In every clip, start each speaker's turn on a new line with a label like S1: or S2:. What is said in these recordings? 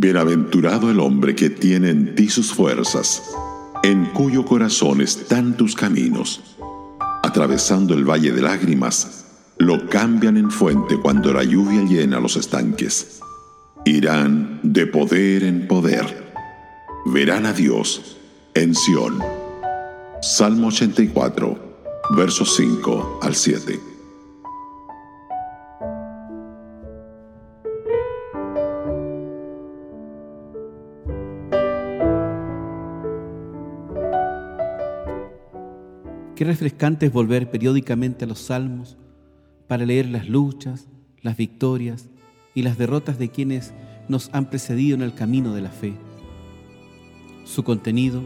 S1: Bienaventurado el hombre que tiene en ti sus fuerzas, en cuyo corazón están tus caminos. Atravesando el valle de lágrimas, lo cambian en fuente cuando la lluvia llena los estanques. Irán de poder en poder. Verán a Dios en Sión. Salmo 84, versos 5 al 7.
S2: Qué refrescante es volver periódicamente a los salmos para leer las luchas, las victorias y las derrotas de quienes nos han precedido en el camino de la fe. Su contenido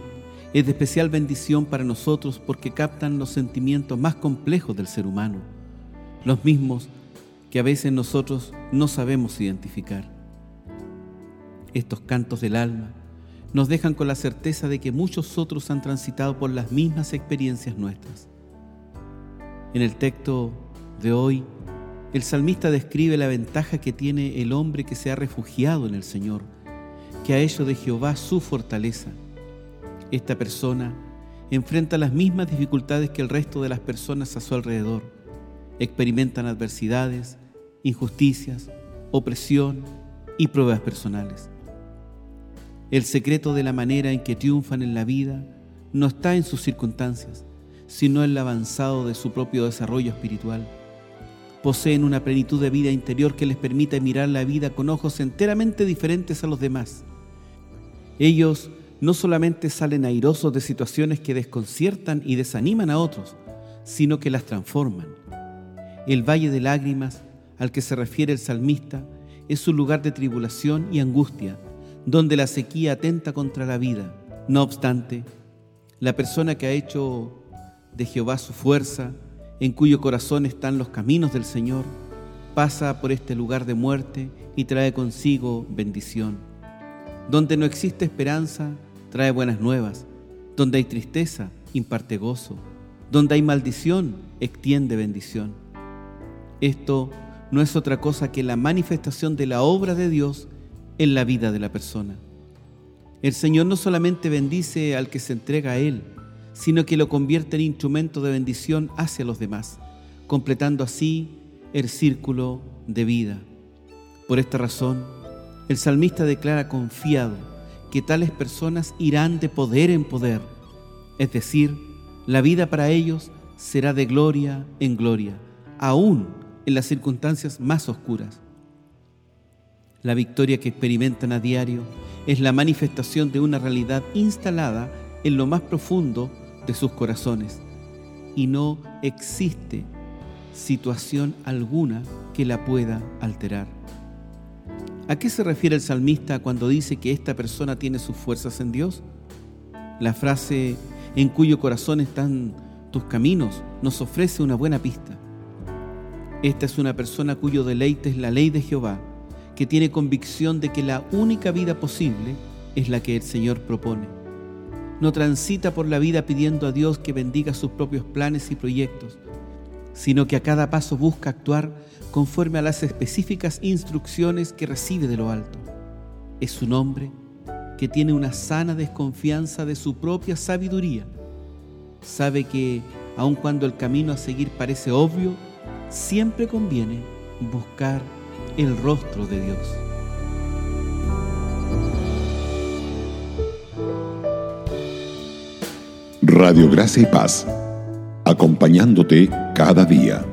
S2: es de especial bendición para nosotros porque captan los sentimientos más complejos del ser humano, los mismos que a veces nosotros no sabemos identificar. Estos cantos del alma nos dejan con la certeza de que muchos otros han transitado por las mismas experiencias nuestras. En el texto de hoy, el salmista describe la ventaja que tiene el hombre que se ha refugiado en el Señor, que ha hecho de Jehová su fortaleza. Esta persona enfrenta las mismas dificultades que el resto de las personas a su alrededor. Experimentan adversidades, injusticias, opresión y pruebas personales. El secreto de la manera en que triunfan en la vida no está en sus circunstancias, sino en el avanzado de su propio desarrollo espiritual. Poseen una plenitud de vida interior que les permite mirar la vida con ojos enteramente diferentes a los demás. Ellos no solamente salen airosos de situaciones que desconciertan y desaniman a otros, sino que las transforman. El valle de lágrimas al que se refiere el salmista es un lugar de tribulación y angustia, donde la sequía atenta contra la vida. No obstante, la persona que ha hecho de Jehová su fuerza, en cuyo corazón están los caminos del Señor, pasa por este lugar de muerte y trae consigo bendición. Donde no existe esperanza, trae buenas nuevas. Donde hay tristeza, imparte gozo. Donde hay maldición, extiende bendición. Esto no es otra cosa que la manifestación de la obra de Dios en la vida de la persona. El Señor no solamente bendice al que se entrega a Él, sino que lo convierte en instrumento de bendición hacia los demás, completando así el círculo de vida. Por esta razón, el salmista declara confiado que tales personas irán de poder en poder, es decir, la vida para ellos será de gloria en gloria, aún en las circunstancias más oscuras. La victoria que experimentan a diario es la manifestación de una realidad instalada en lo más profundo de sus corazones y no existe situación alguna que la pueda alterar. ¿A qué se refiere el salmista cuando dice que esta persona tiene sus fuerzas en Dios? La frase en cuyo corazón están tus caminos nos ofrece una buena pista. Esta es una persona cuyo deleite es la ley de Jehová que tiene convicción de que la única vida posible es la que el Señor propone. No transita por la vida pidiendo a Dios que bendiga sus propios planes y proyectos, sino que a cada paso busca actuar conforme a las específicas instrucciones que recibe de lo alto. Es un hombre que tiene una sana desconfianza de su propia sabiduría. Sabe que, aun cuando el camino a seguir parece obvio, siempre conviene buscar el rostro de Dios.
S1: Radio Gracia y Paz, acompañándote cada día.